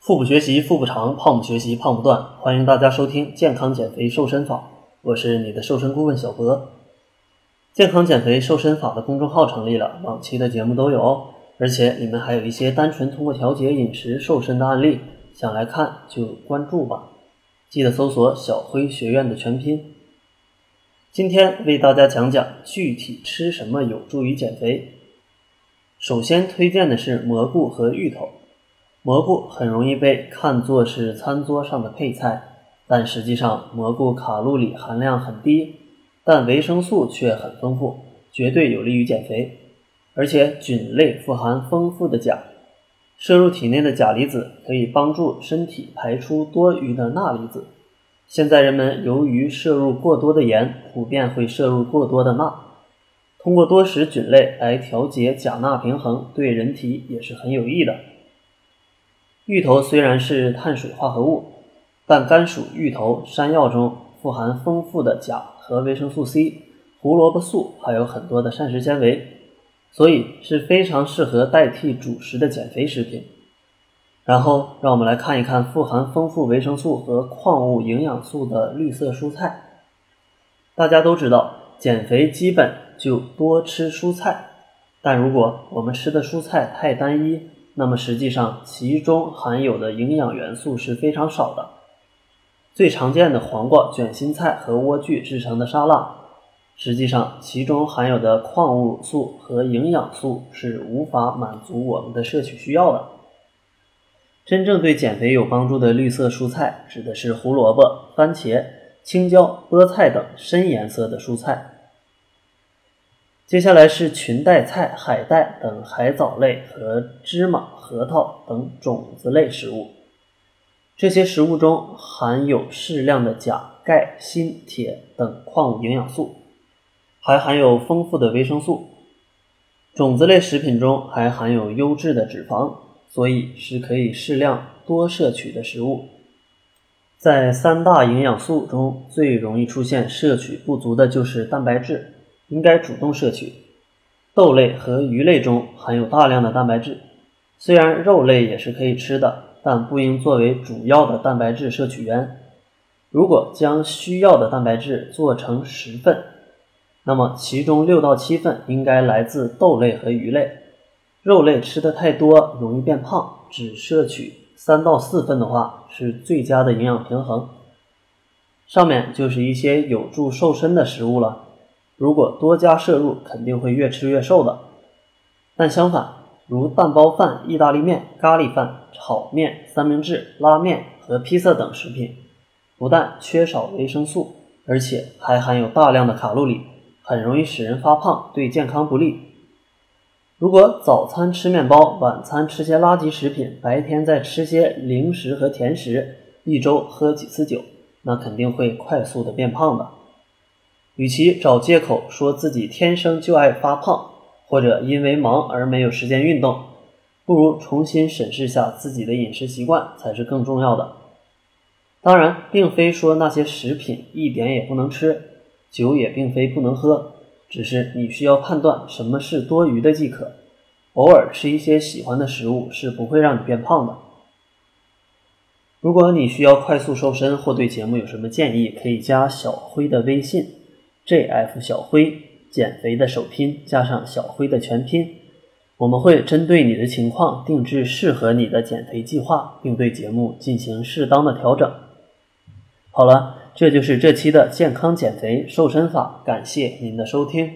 腹部学习腹部长，胖不学习胖不断。欢迎大家收听健康减肥瘦身法，我是你的瘦身顾问小博。健康减肥瘦身法的公众号成立了，往期的节目都有哦。而且里面还有一些单纯通过调节饮食瘦身的案例，想来看就关注吧。记得搜索“小辉学院”的全拼。今天为大家讲讲具体吃什么有助于减肥。首先推荐的是蘑菇和芋头。蘑菇很容易被看作是餐桌上的配菜，但实际上蘑菇卡路里含量很低，但维生素却很丰富，绝对有利于减肥。而且菌类富含丰富的钾，摄入体内的钾离子可以帮助身体排出多余的钠离子。现在人们由于摄入过多的盐，普遍会摄入过多的钠，通过多食菌类来调节钾钠平衡，对人体也是很有益的。芋头虽然是碳水化合物，但甘薯、芋头、山药中富含丰富的钾和维生素 C，胡萝卜素还有很多的膳食纤维，所以是非常适合代替主食的减肥食品。然后，让我们来看一看富含丰富维生素和矿物营养素的绿色蔬菜。大家都知道，减肥基本就多吃蔬菜，但如果我们吃的蔬菜太单一，那么实际上，其中含有的营养元素是非常少的。最常见的黄瓜、卷心菜和莴苣制成的沙拉，实际上其中含有的矿物素和营养素是无法满足我们的摄取需要的。真正对减肥有帮助的绿色蔬菜，指的是胡萝卜、番茄、青椒、菠菜等深颜色的蔬菜。接下来是裙带菜、海带等海藻类和芝麻、核桃等种子类食物。这些食物中含有适量的钾、钙、锌、铁等矿物营养素，还含有丰富的维生素。种子类食品中还含有优质的脂肪，所以是可以适量多摄取的食物。在三大营养素中，最容易出现摄取不足的就是蛋白质。应该主动摄取豆类和鱼类中含有大量的蛋白质，虽然肉类也是可以吃的，但不应作为主要的蛋白质摄取源。如果将需要的蛋白质做成十份，那么其中六到七份应该来自豆类和鱼类。肉类吃的太多容易变胖，只摄取三到四份的话是最佳的营养平衡。上面就是一些有助瘦身的食物了。如果多加摄入，肯定会越吃越瘦的。但相反，如蛋包饭、意大利面、咖喱饭、炒面、三明治、拉面和披萨等食品，不但缺少维生素，而且还含有大量的卡路里，很容易使人发胖，对健康不利。如果早餐吃面包，晚餐吃些垃圾食品，白天再吃些零食和甜食，一周喝几次酒，那肯定会快速的变胖的。与其找借口说自己天生就爱发胖，或者因为忙而没有时间运动，不如重新审视下自己的饮食习惯才是更重要的。当然，并非说那些食品一点也不能吃，酒也并非不能喝，只是你需要判断什么是多余的即可。偶尔吃一些喜欢的食物是不会让你变胖的。如果你需要快速瘦身或对节目有什么建议，可以加小辉的微信。J.F. 小辉减肥的首拼加上小辉的全拼，我们会针对你的情况定制适合你的减肥计划，并对节目进行适当的调整。好了，这就是这期的健康减肥瘦身法，感谢您的收听。